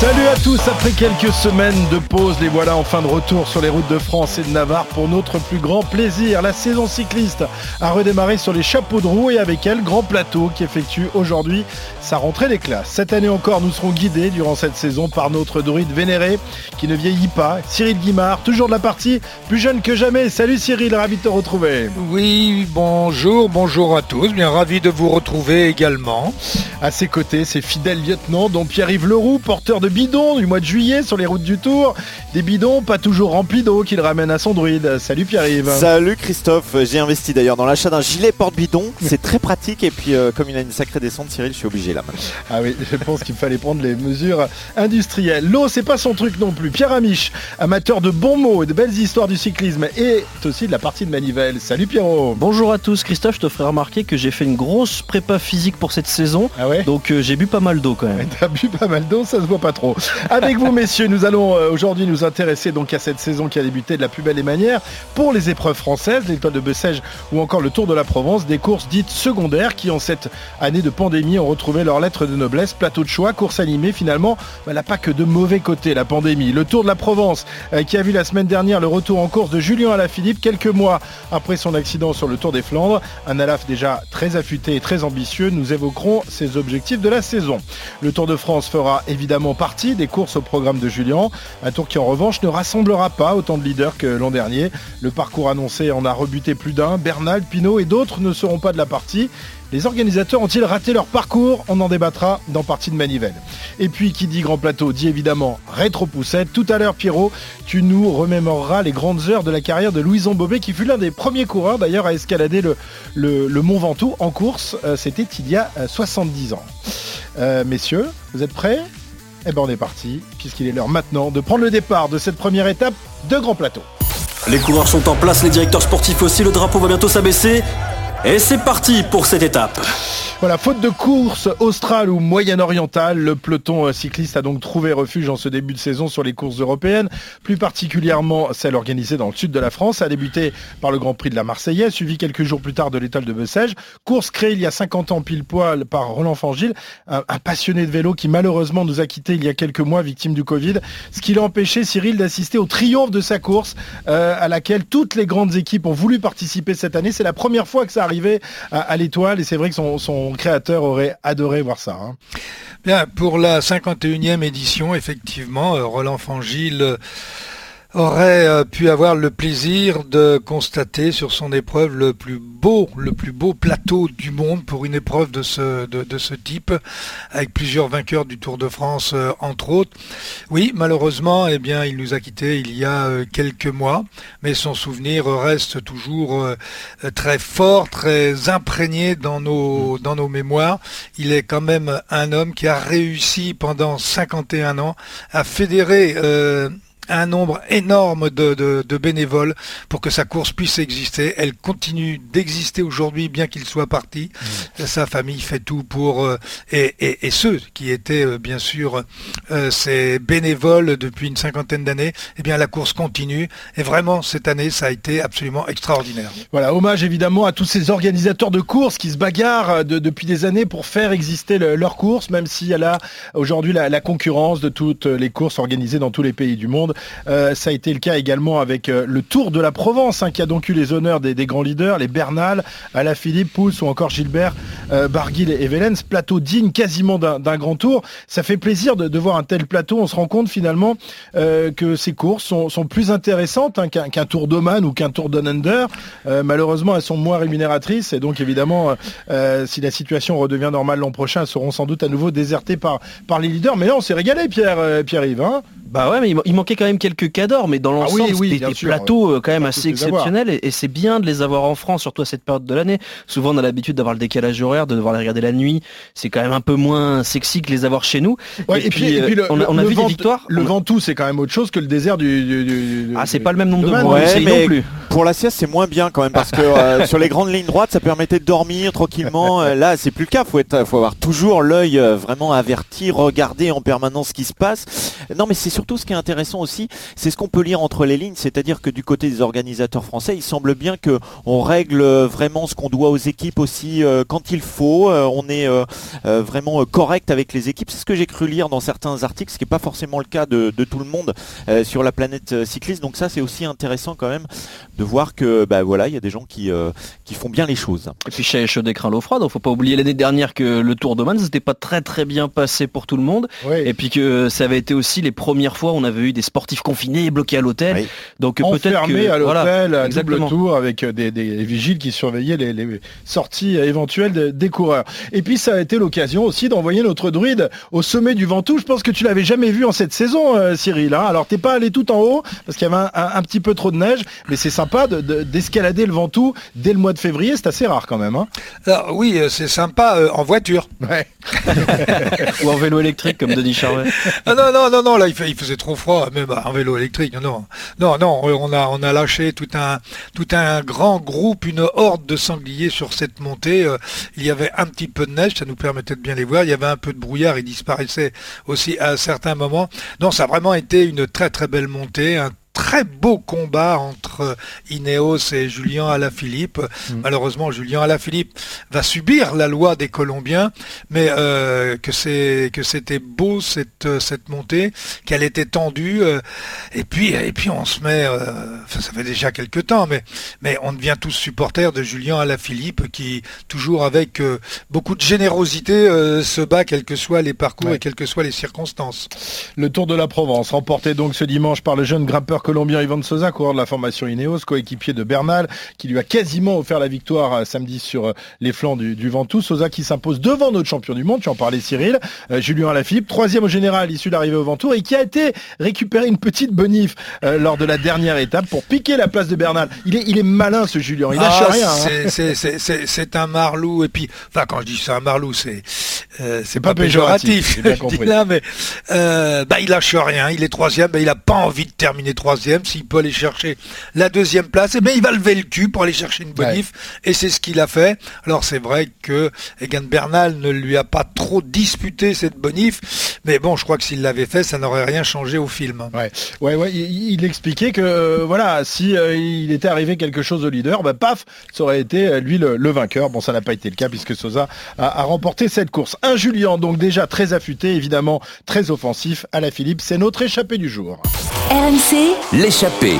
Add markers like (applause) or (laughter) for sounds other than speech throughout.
Salut à tous, après quelques semaines de pause, les voilà enfin de retour sur les routes de France et de Navarre pour notre plus grand plaisir. La saison cycliste a redémarré sur les chapeaux de roue et avec elle, Grand Plateau qui effectue aujourd'hui sa rentrée des classes. Cette année encore, nous serons guidés durant cette saison par notre druide vénéré qui ne vieillit pas, Cyril Guimard, toujours de la partie, plus jeune que jamais. Salut Cyril, ravi de te retrouver. Oui, bonjour, bonjour à tous, bien ravi de vous retrouver également. À ses côtés, ses fidèles lieutenants dont Pierre-Yves Leroux, porteur de bidons du mois de juillet sur les routes du Tour. Des bidons pas toujours remplis d'eau qu'il ramène à son druide. Salut Pierre-Yves. Salut Christophe, j'ai investi d'ailleurs dans l'achat d'un gilet porte-bidon. (laughs) C'est très pratique et puis euh, comme il a une sacrée descente, Cyril, je suis obligé là maintenant. Ah oui, je pense qu'il fallait prendre les mesures industrielles. L'eau, c'est pas son truc non plus. Pierre Amiche, amateur de bons mots et de belles histoires du cyclisme et aussi de la partie de manivelle. Salut Pierrot. Bonjour à tous, Christophe, je te ferai remarquer que j'ai fait une grosse prépa physique pour cette saison. Ah ouais? Donc euh, j'ai bu pas mal d'eau quand même. (laughs) T'as bu pas mal d'eau, ça se voit pas trop. Avec vous, messieurs, nous allons euh, aujourd'hui nous intéresser donc à cette saison qui a débuté de la plus belle des manières pour les épreuves françaises, l'étoile de Bessèges ou encore le Tour de la Provence, des courses dites secondaires qui, en cette année de pandémie, ont retrouvé leur lettre de noblesse. Plateau de choix, course animée, finalement, elle n'a pas que de mauvais côtés, la pandémie. Le Tour de la Provence, euh, qui a vu la semaine dernière le retour en course de Julien Alaphilippe, quelques mois après son accident sur le Tour des Flandres. Un Alaf déjà très affûté et très ambitieux. Nous évoquerons ses objectifs de la saison. Le Tour de France fera évidemment partie des courses au programme de Julien. Un tour qui en revanche ne rassemblera pas autant de leaders que l'an dernier. Le parcours annoncé en a rebuté plus d'un. Bernal, Pinot et d'autres ne seront pas de la partie. Les organisateurs ont-ils raté leur parcours? On en débattra dans Partie de Manivelle. Et puis, qui dit Grand Plateau dit évidemment rétro-poussette. Tout à l'heure, Pierrot, tu nous remémoreras les grandes heures de la carrière de Louison Bobet, qui fut l'un des premiers coureurs d'ailleurs à escalader le, le, Mont Ventoux en course. Euh, C'était il y a euh, 70 ans. Euh, messieurs, vous êtes prêts? Eh ben on est parti, puisqu'il est l'heure maintenant de prendre le départ de cette première étape de Grand Plateau. Les coureurs sont en place, les directeurs sportifs aussi, le drapeau va bientôt s'abaisser. Et c'est parti pour cette étape. Voilà, faute de course australe ou moyen-orientale, le peloton euh, cycliste a donc trouvé refuge en ce début de saison sur les courses européennes, plus particulièrement celle organisée dans le sud de la France, a débuté par le Grand Prix de la Marseillaise, suivi quelques jours plus tard de l'étoile de Bessèges. Course créée il y a 50 ans pile poil par Roland Fangil, un, un passionné de vélo qui malheureusement nous a quittés il y a quelques mois, victime du Covid, ce qui l'a empêché, Cyril, d'assister au triomphe de sa course, euh, à laquelle toutes les grandes équipes ont voulu participer cette année. C'est la première fois que ça arrivait à, l'étoile et c'est vrai que son, son créateur aurait adoré voir ça. hein. Bien, pour la 51e édition, effectivement, euh, Roland Fangil euh, aurait euh, pu avoir le plaisir de constater sur son épreuve le plus beau, le plus beau plateau du monde pour une épreuve de ce, de, de ce type, avec plusieurs vainqueurs du Tour de France, euh, entre autres. Oui, malheureusement, eh bien, il nous a quittés il y a euh, quelques mois, mais son souvenir reste toujours très fort, très imprégné dans nos, dans nos mémoires. Il est quand même un homme qui a réussi pendant 51 ans à fédérer euh, un nombre énorme de, de- de bénévoles pour que sa course puisse exister. Elle continue d'exister aujourd'hui, bien qu'il soit parti. Sa famille fait tout pour euh, et, et- et ceux qui étaient euh, bien sûr euh, ces bénévoles depuis une cinquantaine d'années. Eh bien, la course continue et vraiment cette année, ça a été absolument extraordinaire. Voilà, hommage évidemment à tous ces organisateurs de courses qui se bagarrent euh, de- depuis des années pour faire exister le- leur course, même s'il y a là aujourd'hui la, la concurrence de toutes les courses organisées dans tous les pays du monde. Euh, ça a été le cas également avec euh, le Tour de la Provence, hein, qui a donc eu les honneurs des, grands leaders, les Bernal, Alaphilippe, Pouls ou encore Gilbert, euh, Barguil et Velens. Plateau digne quasiment d'un grand tour. Ça fait plaisir de, voir un tel plateau. On se rend compte finalement que ces courses sont, plus intéressantes hein, qu'un Tour d'Oman ou qu'un Tour Down Under. Euh, malheureusement, elles sont moins rémunératrices et donc évidemment, si la situation redevient normale l'an prochain, elles seront sans doute à nouveau désertées par, les leaders. Mais là, on s'est régalé, Pierre, Pierre-Yves. Hein Bah ouais, mais il il manquait quelques cadors, mais dans Ah l'ensemble, oui, oui, bien des sûr. plateaux euh, quand même assez exceptionnels et, et c'est bien de les avoir en France, surtout à cette période de l'année. Souvent, on a l'habitude d'avoir le décalage horaire, de devoir les regarder la nuit. C'est quand même un peu moins sexy que les avoir chez nous. Ouais, et, puis, et puis le, euh, on a, on a le vu Vent- des victoires. Le Ventoux, c'est quand même autre chose que le désert du. du- du- du- Ah, c'est pas le même nombre de mois ouais, non mais- plus. Pour la sieste, c'est moins bien quand même parce que euh, (laughs) sur les grandes lignes droites, ça permettait de dormir tranquillement. Là, c'est plus le cas. Faut être, faut avoir toujours l'œil vraiment averti, regarder en permanence ce qui se passe. Non, mais c'est surtout ce qui est intéressant aussi, c'est ce qu'on peut lire entre les lignes, c'est-à-dire que du côté des organisateurs français, il semble bien que on règle vraiment ce qu'on doit aux équipes aussi quand il faut. on est vraiment correct avec les équipes. C'est ce que j'ai cru lire dans certains articles, ce qui n'est pas forcément le cas de, de tout le monde sur la planète cycliste. Donc ça, c'est aussi intéressant quand même de voir que bah voilà, il y a des gens qui, euh, qui font bien les choses. Et puis chez chaud d'écran l'eau froide, il faut pas oublier l'année dernière que le Tour de Man n'était pas très très bien passé pour tout le monde. Et puis que ça avait été aussi les premières fois où on avait eu des sportifs confinés et bloqués à l'hôtel. Donc peut-être que à l'hôtel, à double tour avec des, vigiles qui surveillaient les, sorties éventuelles des coureurs. Et puis ça a été l'occasion aussi d'envoyer notre druide au sommet du Ventoux. Je pense que tu l'avais jamais vu en cette saison, euh, Cyril. Hein. Alors t'es pas allé tout en haut parce qu'il y avait un, petit peu trop de neige, mais c'est sympa d'escalader le Ventoux dès le mois de février. C'est assez rare quand même. Hein. oui, euh, c'est sympa euh, en voiture. (laughs) Ou en vélo électrique comme Denis Charvet. Ah non, non, non, non, là il, faisait trop froid, même en vélo électrique. Non, non, non, on a, on a lâché tout un, tout un grand groupe, une horde de sangliers sur cette montée. Euh, il y avait un petit peu de neige, ça nous permettait de bien les voir. Il y avait un peu de brouillard, ils disparaissaient aussi à certains moments. Non, ça a vraiment été une très très belle montée, un très beau combat entre Ineos et Julien Alaphilippe. Mm. Malheureusement, Julien Alaphilippe va subir la loi des Colombiens, mais euh, que c'est que c'était beau cette cette montée, qu'elle était tendue. Euh, et puis et puis on se met, euh, ça fait déjà quelques temps, mais mais on devient tous supporters de Julien Alaphilippe qui toujours avec beaucoup de générosité se bat quels que soient les parcours et quelles que soient les circonstances. Le Tour de la Provence remporté donc ce dimanche par le jeune grimpeur colombien Ivan Sosa, coureur de la formation Ineos, coéquipier de Bernal, qui lui a quasiment offert la victoire euh, samedi sur euh, les flancs du, du Ventoux. Sosa qui s'impose devant notre champion du monde, tu en parlais Cyril, euh, Julien Alaphilippe, troisième au général issu d'arriver au Ventoux et qui a été récupéré une petite bonif lors de la dernière étape pour piquer la place de Bernal. Il est, il est malin ce Julien, il lâche ah, rien. Hein. C'est un marlou et puis, enfin quand je dis c'est un marlou, c'est c'est pas, péjoratif. Bien (laughs) compris. Là, mais bah, il lâche rien, il est troisième, bah, il a pas envie de terminer troisième s'il peut aller chercher la deuxième place, et eh bien il va lever le cul pour aller chercher une bonif, et c'est ce qu'il a fait. Alors c'est vrai que Egan Bernal ne lui a pas trop disputé cette bonif, mais bon, je crois que s'il l'avait fait, ça n'aurait rien changé au film. Ouais, ouais, ouais il, expliquait que euh, voilà, si euh, il était arrivé quelque chose au leader, bah, paf, ça aurait été euh, lui le, vainqueur. Bon, ça n'a pas été le cas puisque Sosa a, a, remporté cette course. Un Julien, donc déjà très affûté, évidemment très offensif à la Philippe, c'est notre échappé du jour. RMC, l'échappée.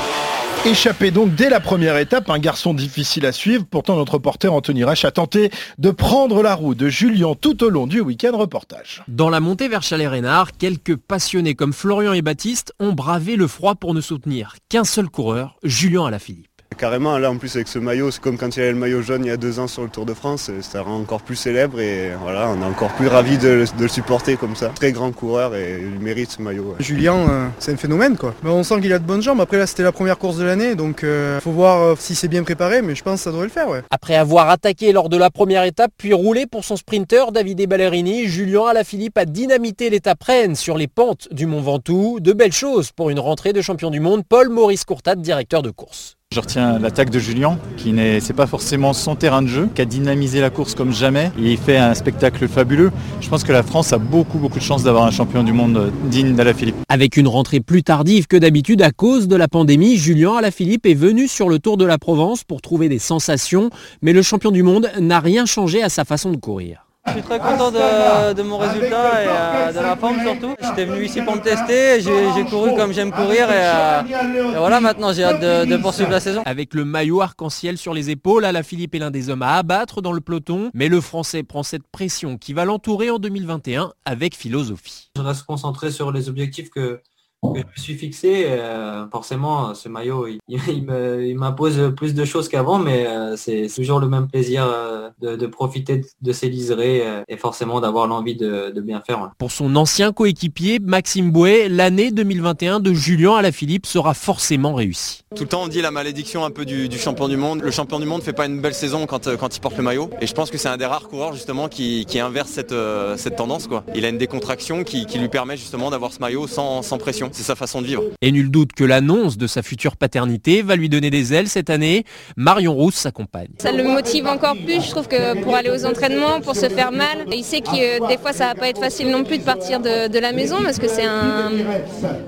Échappé donc dès la première étape, un garçon difficile à suivre. Pourtant, notre reporter Anthony Rach a tenté de prendre la roue de Julien tout au long du week-end reportage. Dans la montée vers Chalet-Reynard, quelques passionnés comme Florian et Baptiste ont bravé le froid pour ne soutenir qu'un seul coureur, Julien Alaphilippe. Carrément, là en plus avec ce maillot, c'est comme quand il y avait le maillot jaune il y a deux ans sur le Tour de France, ça rend encore plus célèbre et voilà, on est encore plus ravis de, le supporter comme ça. Très grand coureur et il mérite ce maillot. Julien, euh, c'est un phénomène quoi. Mais on sent qu'il a de bonnes jambes. Après là, c'était la première course de l'année, donc il euh, faut voir euh, si c'est bien préparé, mais je pense que ça devrait le faire. Ouais. Après avoir attaqué lors de la première étape, puis roulé pour son sprinter Davide Ballerini, Julien Alaphilippe a dynamité l'étape reine sur les pentes du Mont Ventoux. De belles choses pour une rentrée de champion du monde. Paul Maurice Courtade, directeur de course. Je retiens l'attaque de Julien, qui n'est pas forcément son terrain de jeu, qui a dynamisé la course comme jamais. il fait un spectacle fabuleux. Je pense que la France a beaucoup beaucoup de chance d'avoir un champion du monde digne d'Alaphilippe. Avec une rentrée plus tardive que d'habitude à cause de la pandémie, Julien Alaphilippe est venu sur le Tour de la Provence pour trouver des sensations, mais le champion du monde n'a rien changé à sa façon de courir. Je suis très content de, mon résultat et euh, de la forme surtout. J'étais venu ici pour me tester, j'ai couru comme j'aime courir euh, et, voilà maintenant j'ai hâte de, poursuivre la saison. Avec le maillot arc-en-ciel sur les épaules, Philippe est l'un des hommes à abattre dans le peloton, mais le Français prend cette pression qui va l'entourer en 2021 avec philosophie. Je reste concentré sur les objectifs que, je me suis fixé. Euh, forcément, ce maillot, il, (laughs) m'impose plus de choses qu'avant, mais euh, c'est toujours le même plaisir euh, de, profiter de ces liserés et forcément d'avoir l'envie de, bien faire. Pour son ancien coéquipier, Maxime Bouet, l'année 2021 de Julien Alaphilippe sera forcément réussie. Tout le temps, on dit la malédiction un peu du, champion du monde. Le champion du monde ne fait pas une belle saison quand, il porte le maillot. Et je pense que c'est un des rares coureurs justement qui, inverse cette, tendance. Quoi. Il a une décontraction qui, lui permet justement d'avoir ce maillot sans pression. Passion, c'est sa façon de vivre. Et nul doute que l'annonce de sa future paternité va lui donner des ailes cette année. Marion Rousse s'accompagne. Ça le motive encore plus, je trouve que pour aller aux entraînements, pour se faire mal, il sait que des fois ça va pas être facile non plus de partir de, la maison parce que c'est un...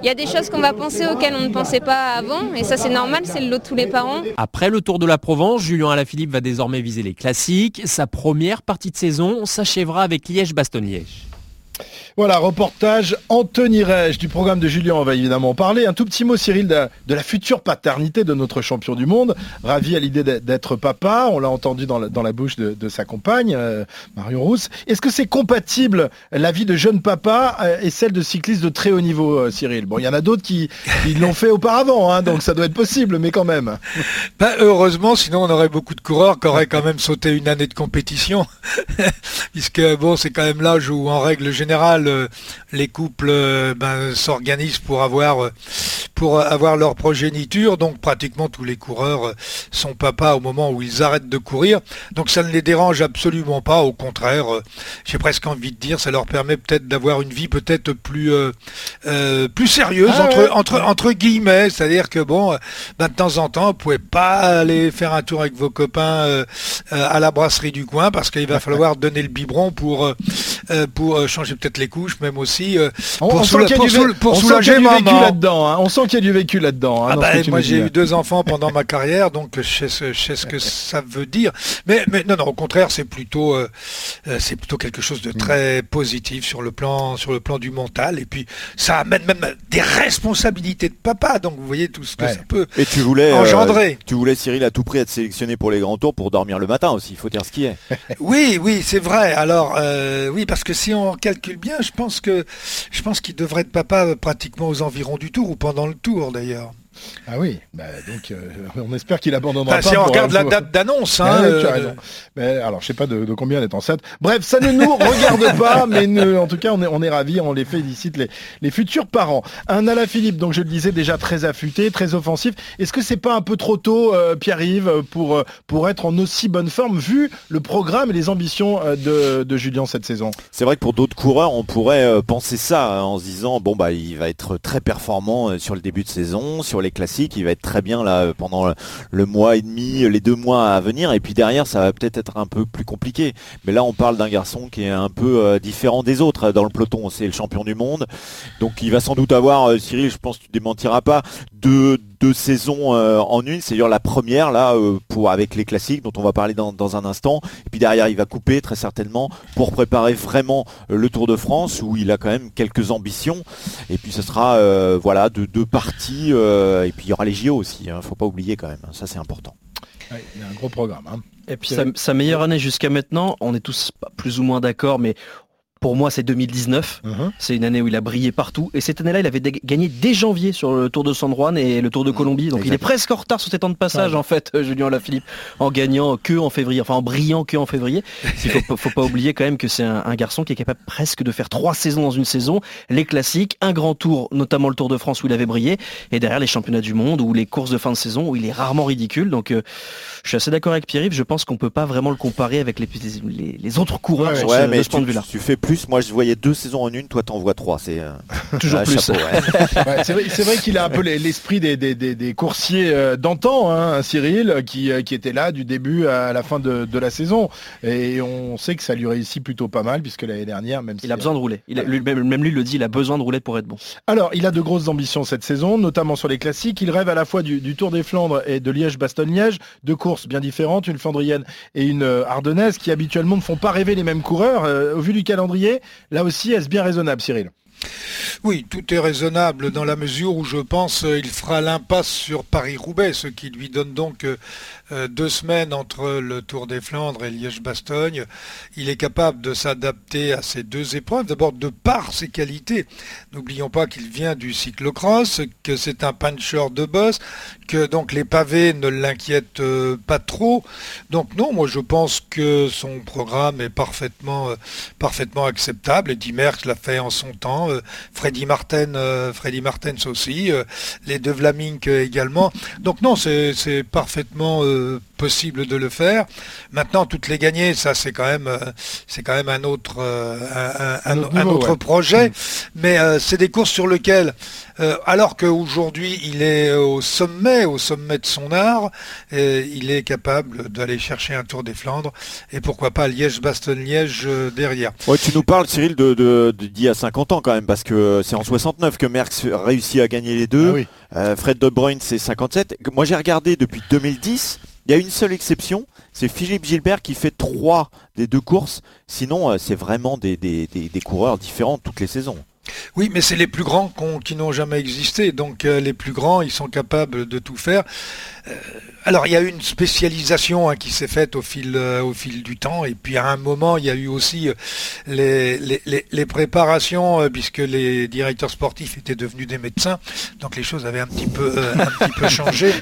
Il y a des choses qu'on va penser auxquelles on ne pensait pas avant et ça c'est normal, c'est le lot de tous les parents. Après le Tour de la Provence, Julien Alaphilippe va désormais viser les classiques. Sa première partie de saison s'achèvera avec Liège-Bastogne-Liège. Voilà, reportage Anthony Rege du programme de Julien, on va évidemment en parler. Un tout petit mot, Cyril, de, la future paternité de notre champion du monde. Ravi à l'idée d'être papa, on l'a entendu dans la, bouche de, sa compagne, euh, Marion Rousse. Est-ce que c'est compatible la vie de jeune papa euh, et celle de cycliste de très haut niveau, euh, Cyril? Bon, il y en a d'autres qui, l'ont fait auparavant, hein, donc ça doit être possible, mais quand même. (laughs) Ben, heureusement, sinon on aurait beaucoup de coureurs qui auraient quand même sauté une année de compétition, (laughs) puisque bon, c'est quand même l'âge où, en règle générale, les couples euh, ben, s'organisent pour avoir euh, pour avoir leur progéniture. Donc pratiquement tous les coureurs euh, sont papas au moment où ils arrêtent de courir. Donc ça ne les dérange absolument pas. Au contraire, j'ai presque envie de dire, ça leur permet peut-être d'avoir une vie peut-être plus plus sérieuse ah entre, entre entre guillemets. C'est-à-dire que bon, ben, de temps en temps, vous pouvez pas aller faire un tour avec vos copains à la brasserie du coin parce qu'il va (laughs) falloir donner le biberon pour pour changer peut-être les couches, même aussi euh, pour, soulager vécu là-dedans. Hein. On sent qu'il y a du vécu là-dedans. Hein, ah bah, moi, j'ai eu deux enfants pendant ma carrière, donc je sais, ce que (laughs) ça veut dire. Mais, mais non, non, au contraire, c'est plutôt, euh, euh, c'est plutôt quelque chose de très positif sur le plan, sur le plan du mental. Et puis, ça amène même des responsabilités de papa. Donc, vous voyez tout ce que ça peut Et tu voulais, engendrer. tu voulais, Cyril, à tout prix être sélectionné pour les grands tours pour dormir le matin aussi. Il faut dire ce qui est. (laughs) oui, oui, c'est vrai. Alors, oui, parce que si on calcule bien, je pense qu'il devrait être papa pratiquement aux environs du tour ou pendant le tour d'ailleurs. Ah oui, bah, donc euh, (laughs) on espère qu'il abandonnera bah, pas. Si on regarde la date d'annonce, hein, euh, Mais alors je sais pas de, combien elle est enceinte. Bref, ça ne nous regarde (laughs) pas, mais en tout cas on est, on est ravis, on les félicite les, les futurs parents. Un Alain Philippe, donc je le disais déjà très affûté, très offensif. Est-ce que c'est pas un peu trop tôt, euh, Pierre-Yves, pour pour être en aussi bonne forme vu le programme et les ambitions de, de Julien cette saison? C'est vrai que pour d'autres coureurs, on pourrait penser ça hein, en se disant bon bah il va être très performant sur le début de saison, sur les classiques, il va être très bien là pendant le mois et demi, les deux mois à venir, et puis derrière ça va peut-être être un peu plus compliqué. Mais là on parle d'un garçon qui est un peu euh, différent des autres dans le peloton, c'est le champion du monde, donc il va sans doute avoir, euh, Cyril, je pense que tu démentiras pas, deux, deux saisons euh, en une, c'est-à-dire la première là pour avec les classiques dont on va parler dans, dans, un instant, et puis derrière il va couper très certainement pour préparer vraiment le Tour de France où il a quand même quelques ambitions, et puis ce sera voilà de deux parties et puis il y aura les JO aussi, ne hein, faut pas oublier quand même, hein, ça c'est important. il y a un gros programme. Hein. Et puis sa, meilleure année jusqu'à maintenant, on est tous plus ou moins d'accord, mais pour moi, c'est 2019. Uh-huh. C'est une année où il a brillé partout. Et cette année-là, il avait gagné dès janvier sur le Tour de San Juan et le Tour de Colombie. Donc il est presque en retard sur ses temps de passage, en fait, euh, Julien Lafilippe, en gagnant que en février, enfin en brillant que en février. Il faut, faut pas oublier quand même que c'est un, garçon qui est capable presque de faire trois saisons dans une saison. Les classiques, un grand tour, notamment le Tour de France où il avait brillé, et derrière les championnats du monde ou les courses de fin de saison où il est rarement ridicule. Donc euh, je suis assez d'accord avec Pierre-Yves. Je pense qu'on peut pas vraiment le comparer avec les, les, autres coureurs sur ce, de ce point de vue-là. Tu fais plus. Moi, je voyais deux saisons en une. Toi, t'en vois trois. C'est euh, (laughs) toujours plus. (laughs) c'est vrai, qu'il a un peu l'esprit des, des, coursiers euh, d'antan, hein, Cyril, qui, euh, qui était là du début à la fin de, la saison. Et on sait que ça lui réussit plutôt pas mal, puisque l'année dernière, même il a besoin de rouler. Il même, lui le dit, il a besoin de rouler pour être bon. Alors, il a de grosses ambitions cette saison, notamment sur les classiques. Il rêve à la fois du, Tour des Flandres et de Liège-Bastogne-Liège, deux courses bien différentes, une flandrienne et une ardennaise, qui habituellement ne font pas rêver les mêmes coureurs. au vu du calendrier, Là aussi, est-ce bien raisonnable, Cyril? Oui, tout est raisonnable dans la mesure où je pense qu'il fera l'impasse sur Paris-Roubaix, ce qui lui donne donc euh, euh, deux semaines entre le Tour des Flandres et Liège-Bastogne. Il est capable de s'adapter à ces deux épreuves, d'abord de par ses qualités. N'oublions pas qu'il vient du cyclocross, que c'est un puncher de boss, que donc les pavés ne l'inquiètent euh, pas trop. Donc non, moi je pense que son programme est parfaitement, euh, parfaitement acceptable. Eddie Merckx l'a fait en son temps, Freddy Martin, Freddy Martens aussi, les deux Vlaming également. Donc non, c'est parfaitement possible de le faire. Maintenant, toutes les gagner, ça c'est quand même, c'est quand même un autre, un, autre, projet. Mais c'est des courses sur lesquelles alors qu'aujourd'hui il est au sommet, au sommet de son art, il est capable d'aller chercher un Tour des Flandres et pourquoi pas Liège-Bastogne-Liège derrière. Ouais, tu nous parles Cyril de d'il y a 50 ans quand même parce que c'est en 69 que Merckx réussit à gagner les deux. Ah Fred De Bruyne c'est 57. Moi j'ai regardé depuis 2010. Il y a une seule exception, c'est Philippe Gilbert qui fait trois des deux courses. Sinon, c'est vraiment des, des, coureurs différents toutes les saisons. Oui, mais c'est les plus grands qui n'ont jamais existé. Donc les plus grands, ils sont capables de tout faire. Euh, alors il y a eu une spécialisation hein, qui s'est faite au fil, euh, au fil du temps et puis à un moment il y a eu aussi euh, les, les, préparations puisque les directeurs sportifs étaient devenus des médecins donc les choses avaient un petit peu, un petit peu changé.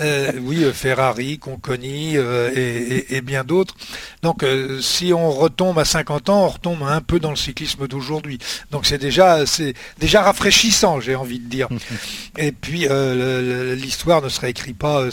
(laughs) oui, Ferrari, Conconi et, et, bien d'autres. Donc si on retombe à 50 ans, on retombe un peu dans le cyclisme d'aujourd'hui. Donc c'est déjà, c'est déjà rafraîchissant, j'ai envie de dire. (laughs) et puis l'histoire ne se réécrit pas euh,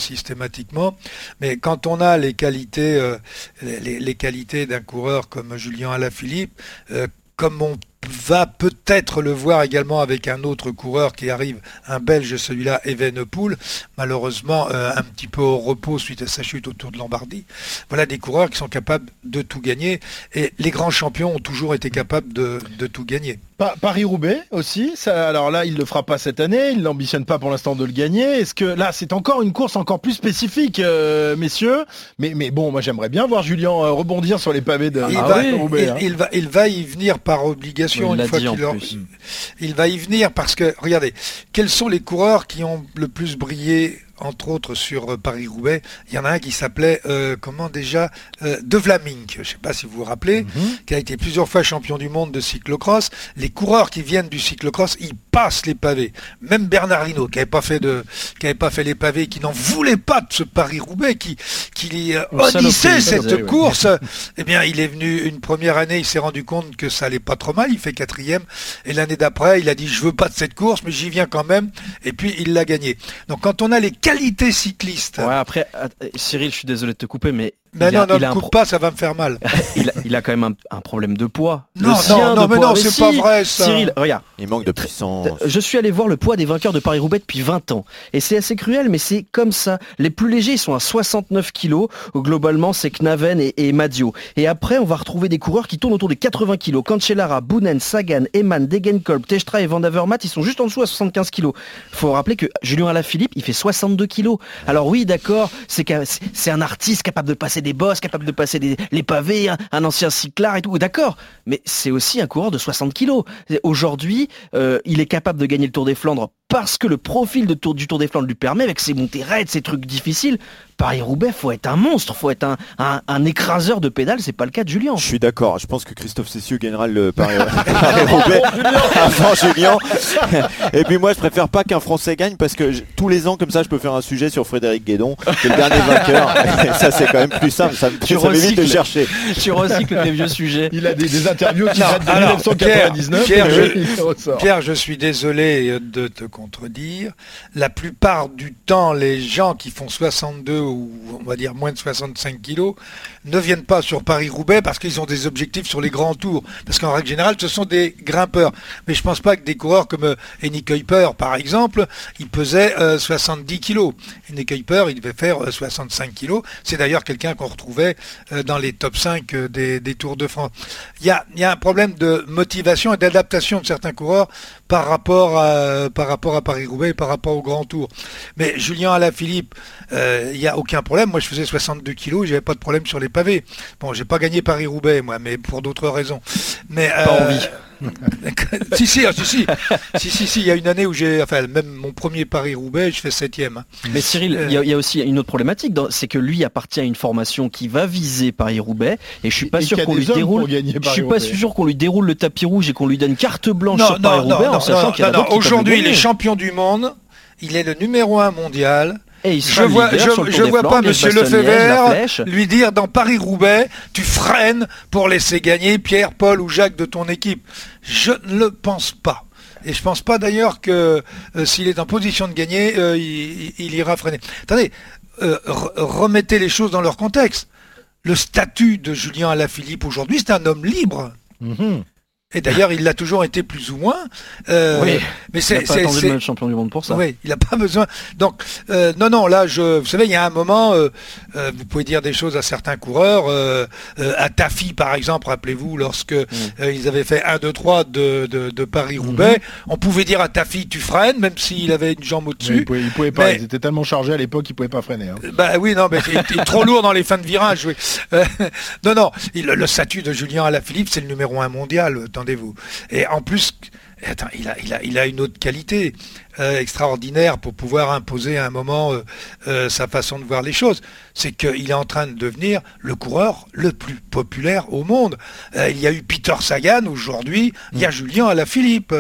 mais quand on a les qualités, euh, les, qualités d'un coureur comme Julien Alaphilippe, euh, comme on va peut-être le voir également avec un autre coureur qui arrive, un Belge, celui-là, Evenepoel, malheureusement un petit peu au repos suite à sa chute autour de Lombardie. Voilà des coureurs qui sont capables de tout gagner et les grands champions ont toujours été capables de tout gagner. Paris-Roubaix aussi, ça, alors là il ne le fera pas cette année, il n'ambitionne pas pour l'instant de le gagner. Est-ce que là c'est encore une course encore plus spécifique, euh, messieurs? Mais, mais bon, moi j'aimerais bien voir Julien euh, rebondir sur les pavés de il, va, roubaix hein. il, va, il va y venir par obligation une fois qu'il il va y venir parce que regardez, quels sont les coureurs qui ont le plus brillé entre autres sur euh, Paris-Roubaix, il y en a un qui s'appelait, euh, comment déjà, euh, De Vlaming, je ne sais pas si vous vous rappelez, mhm. qui a été plusieurs fois champion du monde de cyclocross. Les coureurs qui viennent du cyclocross, ils passent les pavés. Même Bernard Hinault, qui n'avait pas fait de, qui avait pas fait les pavés, qui n'en voulait pas de ce Paris-Roubaix, qui, qui haïssait cette course, (laughs) eh bien, il est venu une première année, il s'est rendu compte que ça allait pas trop mal, il fait quatrième, et l'année d'après, il a dit, je veux pas de cette course, mais j'y viens quand même, et puis il l'a gagné. Donc quand on a les qualité cycliste. Ouais, après, Cyril, je suis désolé de te couper, mais mais non, ne coupe pas, ça va me faire mal. (laughs) il, a, quand même un, problème de poids. Non, non, non, mais non, c'est pas vrai ça. Cyril, regarde. Il manque de puissance. Je suis allé voir le poids des vainqueurs de Paris-Roubaix depuis 20 ans. Et c'est assez cruel, mais c'est comme ça. Les plus légers, ils sont à 69 kilos. Globalement, c'est Knaven et, et Madio. Et après, on va retrouver des coureurs qui tournent autour des 80 kilos. Cancellara, Bounen, Sagan, Eman, Degenkolb, Testra et Van Avermaet, ils sont juste en dessous à 75 kilos. Faut rappeler que Julien Alaphilippe, il fait 62 kilos. Alors oui, d'accord, c'est un artiste capable de passer des bosses, capable de passer les pavés, un, ancien cyclard et tout, d'accord, mais c'est aussi un coureur de 60 kilos. Aujourd'hui, euh, il est capable de gagner le Tour des Flandres parce que le profil de tour, du Tour des Flandres lui permet, avec ses montées raides, ses trucs difficiles, Paris-Roubaix, faut être un monstre, faut être un, écraseur de pédales, c'est pas le cas de Julien. Je suis d'accord, je pense que Christophe Cessieux gagnera le (laughs) (laughs) Paris-Roubaix (laughs) avant Julien. Et puis moi, je préfère pas qu'un Français gagne parce que tous les ans, comme ça, je peux faire un sujet sur Frédéric Guédon, qui est le dernier vainqueur. ça, c'est quand même plus simple, ça, tu ça m'évite de chercher. Tu recycles tes vieux sujets. Il a des, interviews qui datent de 1999. Pierre, je, Pierre, je suis désolé de te La plupart du temps, les gens qui font 62 ou on va dire moins de 65 kilos ne viennent pas sur Paris-Roubaix parce qu'ils ont des objectifs sur les grands tours. Parce qu'en règle générale, ce sont des grimpeurs. Mais je pense pas que des coureurs comme Henny euh, Kuiper, par exemple, il pesait 70 kilos. Henny Kuiper, il devait faire 65 euh, kilos. C'est d'ailleurs quelqu'un qu'on retrouvait euh, dans les top 5 des, Tours de France. Il y a, un problème de motivation et d'adaptation de certains coureurs par rapport à, par rapport à Paris-Roubaix et par rapport au Grand Tour. Mais Julien Alaphilippe, il n'y a aucun problème. Moi, je faisais 62 kilos j'avais pas de problème sur les pavés. Bon, j'ai pas gagné Paris-Roubaix, moi, mais pour d'autres raisons. Mais, pas euh, envie. Si, si, ah, si, si, si, si, si, il y a une année où j'ai, enfin, même mon premier Paris-Roubaix, je fais septième. Mais Cyril, il y, a aussi une autre problématique, c'est que lui appartient à une formation qui va viser Paris-Roubaix, et je suis pas sûr qu'on lui déroule, je suis pas sûr qu'on lui déroule le tapis rouge et qu'on lui donne carte blanche sur Paris-Roubaix, en sachant qu'il y a Aujourd'hui, il est champion du monde, il est le numéro un mondial je vois, je, vois pas Monsieur Lefebvre lui dire dans Paris-Roubaix, tu freines pour laisser gagner Pierre, Paul ou Jacques de ton équipe. Je ne le pense pas. Et je pense pas d'ailleurs que euh, s'il est en position de gagner, euh, il, ira freiner. Attendez, euh, remettez les choses dans leur contexte. Le statut de Julien Alaphilippe aujourd'hui, c'est un homme libre. Mhm. Et d'ailleurs, il l'a toujours été plus ou moins. Euh, oui, mais c'est pas attendu le champion du monde pour ça. Oui, il n'a pas besoin. Donc, euh, non, non, là, je, vous savez, il y a un moment, euh, vous pouvez dire des choses à certains coureurs. à Tafi, par exemple, rappelez-vous, lorsque ils avaient fait 1, 2, 3 de, de, Paris-Roubaix, mm-hmm. on pouvait dire à Tafi, tu freines, même s'il avait une jambe au-dessus. Il, pouvait, pouvait pas, ils étaient tellement chargés à l'époque, il ne pouvait pas freiner. Hein. Bah oui, non, mais il est trop lourd dans les fins de virage. Oui. non, non, le statut de Julien Alaphilippe, c'est le numéro 1 mondial attendez-vous. Et en plus, attends, il, a, il, a, il a une autre qualité euh, extraordinaire pour pouvoir imposer à un moment euh, euh, sa façon de voir les choses. C'est qu'il est en train de devenir le coureur le plus populaire au monde. il y a eu Peter Sagan aujourd'hui, il y a mm. Julien Alaphilippe.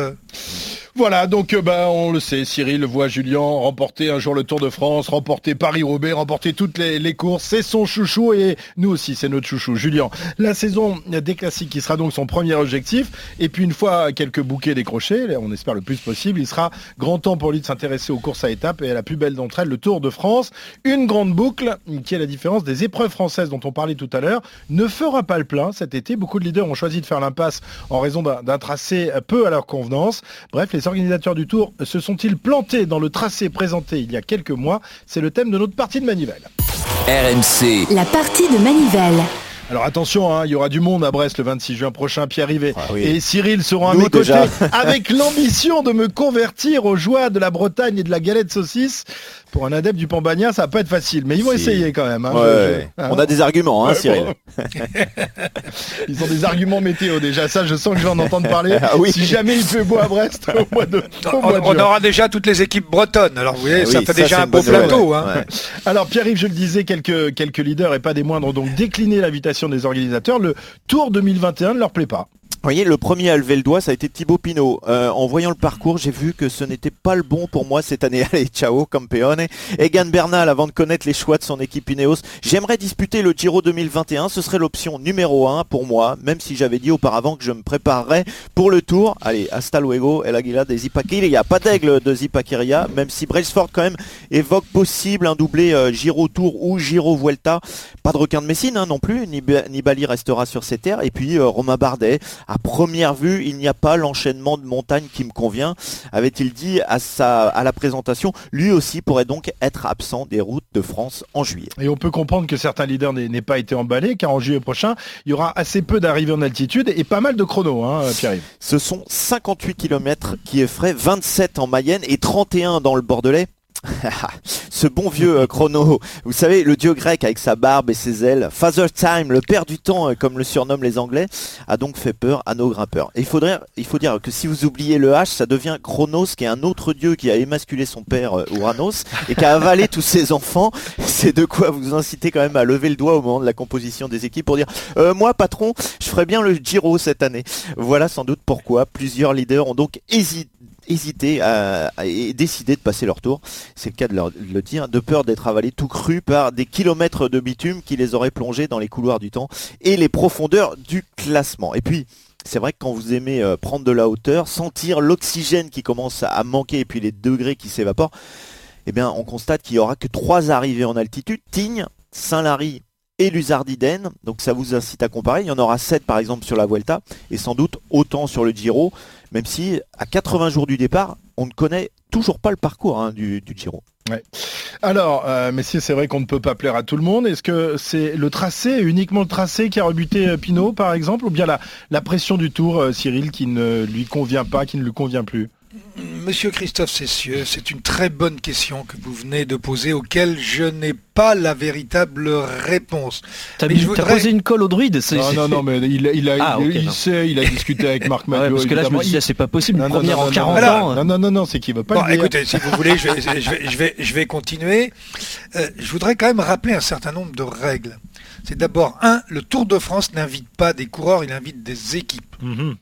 Voilà, donc bah, on le sait, Cyril voit Julien remporter un jour le Tour de France, remporter Paris-Roubaix, remporter toutes les, courses. C'est son chouchou et nous aussi, c'est notre chouchou. Julien, la saison des classiques qui sera donc son premier objectif. Et puis une fois quelques bouquets décrochés, on espère le plus possible, il sera grand temps pour lui de s'intéresser aux courses à étapes et à la plus belle d'entre elles, le Tour de France. Une grande boucle qui, est la différence des épreuves françaises dont on parlait tout à l'heure, ne fera pas le plein cet été. Beaucoup de leaders ont choisi de faire l'impasse en raison d'un tracé peu à leur convenance. Bref, les organisateurs du Tour se sont-ils plantés dans le tracé présenté il y a quelques mois? C'est le thème de notre partie de Manivelle. RMC. La partie de Manivelle. Alors attention, hein, il y aura du monde à Brest le 26 juin prochain. Pierre Rivet ah et Cyril seront à mes côtés (laughs) avec l'ambition de me convertir aux joies de la Bretagne et de la galette saucisse pour un adepte du Pambagna, ça va pas être facile, mais ils vont essayer quand même. Hein, hein. On a des arguments, hein, Cyril. (laughs) ils ont des arguments météo déjà. Ça, je sens que je vais en entendre parler. (laughs) Ah si jamais il fait beau à Brest au mois de. on, aura déjà toutes les équipes bretonnes. Alors vous voyez, ah ça fait déjà un beau plateau. Alors Pierre-Yves, je le disais, quelques quelques leaders et pas des moindres, donc décliner l'invitation des organisateurs. Le Tour 2021 ne leur plaît pas. Vous voyez, le premier à lever le doigt, ça a été Thibaut Pinot. Euh, en voyant le parcours, j'ai vu que ce n'était pas le bon pour moi cette année. (laughs) Allez, ciao, campeone. Egan Bernal, avant de connaître les choix de son équipe Ineos, j'aimerais disputer le Giro 2021. Ce serait l'option numéro 1 pour moi, même si j'avais dit auparavant que je me préparerais pour le tour. Allez, hasta luego, El Aguila des Zipaquiria. Pas d'aigle de Zipaquiria, même si Brailsford quand même évoque possible un doublé euh, Giro Tour ou Giro Vuelta. Pas de requin de Messine hein, non plus. Nibali restera sur ses terres. Et puis euh, Romain Bardet à première vue, il n'y a pas l'enchaînement de montagnes qui me convient, avait-il dit à, sa, à la présentation. Lui aussi pourrait donc être absent des routes de France en juillet. Et on peut comprendre que certains leaders n'aient pas été emballés, car en juillet prochain, il y aura assez peu d'arrivées en altitude et pas mal de chronos, hein, Pierre. Ce sont 58 km qui effraient, 27 en Mayenne et 31 dans le Bordelais. (laughs) Ce bon vieux euh, chrono, vous savez, le dieu grec avec sa barbe et ses ailes, Father Time, le père du temps, euh, comme le surnomment les Anglais, a donc fait peur à nos grimpeurs. il, faudrait, il faut dire que si vous oubliez le H, ça devient Chronos, qui est un autre dieu qui a émasculé son père euh, Uranus et qui a avalé tous ses enfants. (laughs) C'est de quoi vous inciter quand même à lever le doigt au moment de la composition des équipes pour dire moi patron, je ferai bien le Giro cette année. Voilà sans doute pourquoi plusieurs leaders ont donc hésité hésité à, et décidé de passer leur tour, c'est le cas de, le dire, de peur d'être avalés tout cru par des kilomètres de bitume qui les auraient plongés dans les couloirs du temps et les profondeurs du classement. Et puis, c'est vrai que quand vous aimez euh, prendre de la hauteur, sentir l'oxygène qui commence à manquer et puis les degrés qui s'évaporent, eh bien, on constate qu'il n'y aura que trois arrivées en altitude, Tignes, Saint-Lary et Luzardiden. Donc ça vous incite à comparer. Il y en aura 7 par exemple sur la Vuelta et sans doute autant sur le Giro même si à 80 jours du départ, on ne connaît toujours pas le parcours hein, du, Giro. Alors, euh, messieurs, c'est vrai qu'on ne peut pas plaire à tout le monde. Est-ce que c'est le tracé, uniquement le tracé qui a rebuté euh, Pinot, par exemple, ou bien la, la pression du tour, euh, Cyril, qui ne lui convient pas, qui ne lui convient plus? Monsieur Christophe Cessieux, c'est une très bonne question que vous venez de poser, auquel je n'ai pas la véritable réponse. T'as posé une colle au druide Non, non, non, mais il, a, ah, il, sait, il a discuté avec Marc (laughs) Maglio. parce que là, je me dis, c'est pas possible, non, première en 40 ans. Non, non, non, non, c'est qu'il veut pas bon, Écoutez, si vous voulez, je vais, je vais, je vais, continuer. Euh, je voudrais quand même rappeler un certain nombre de règles. C'est d'abord, un, le Tour de France n'invite pas des coureurs, il invite des équipes. Mhm.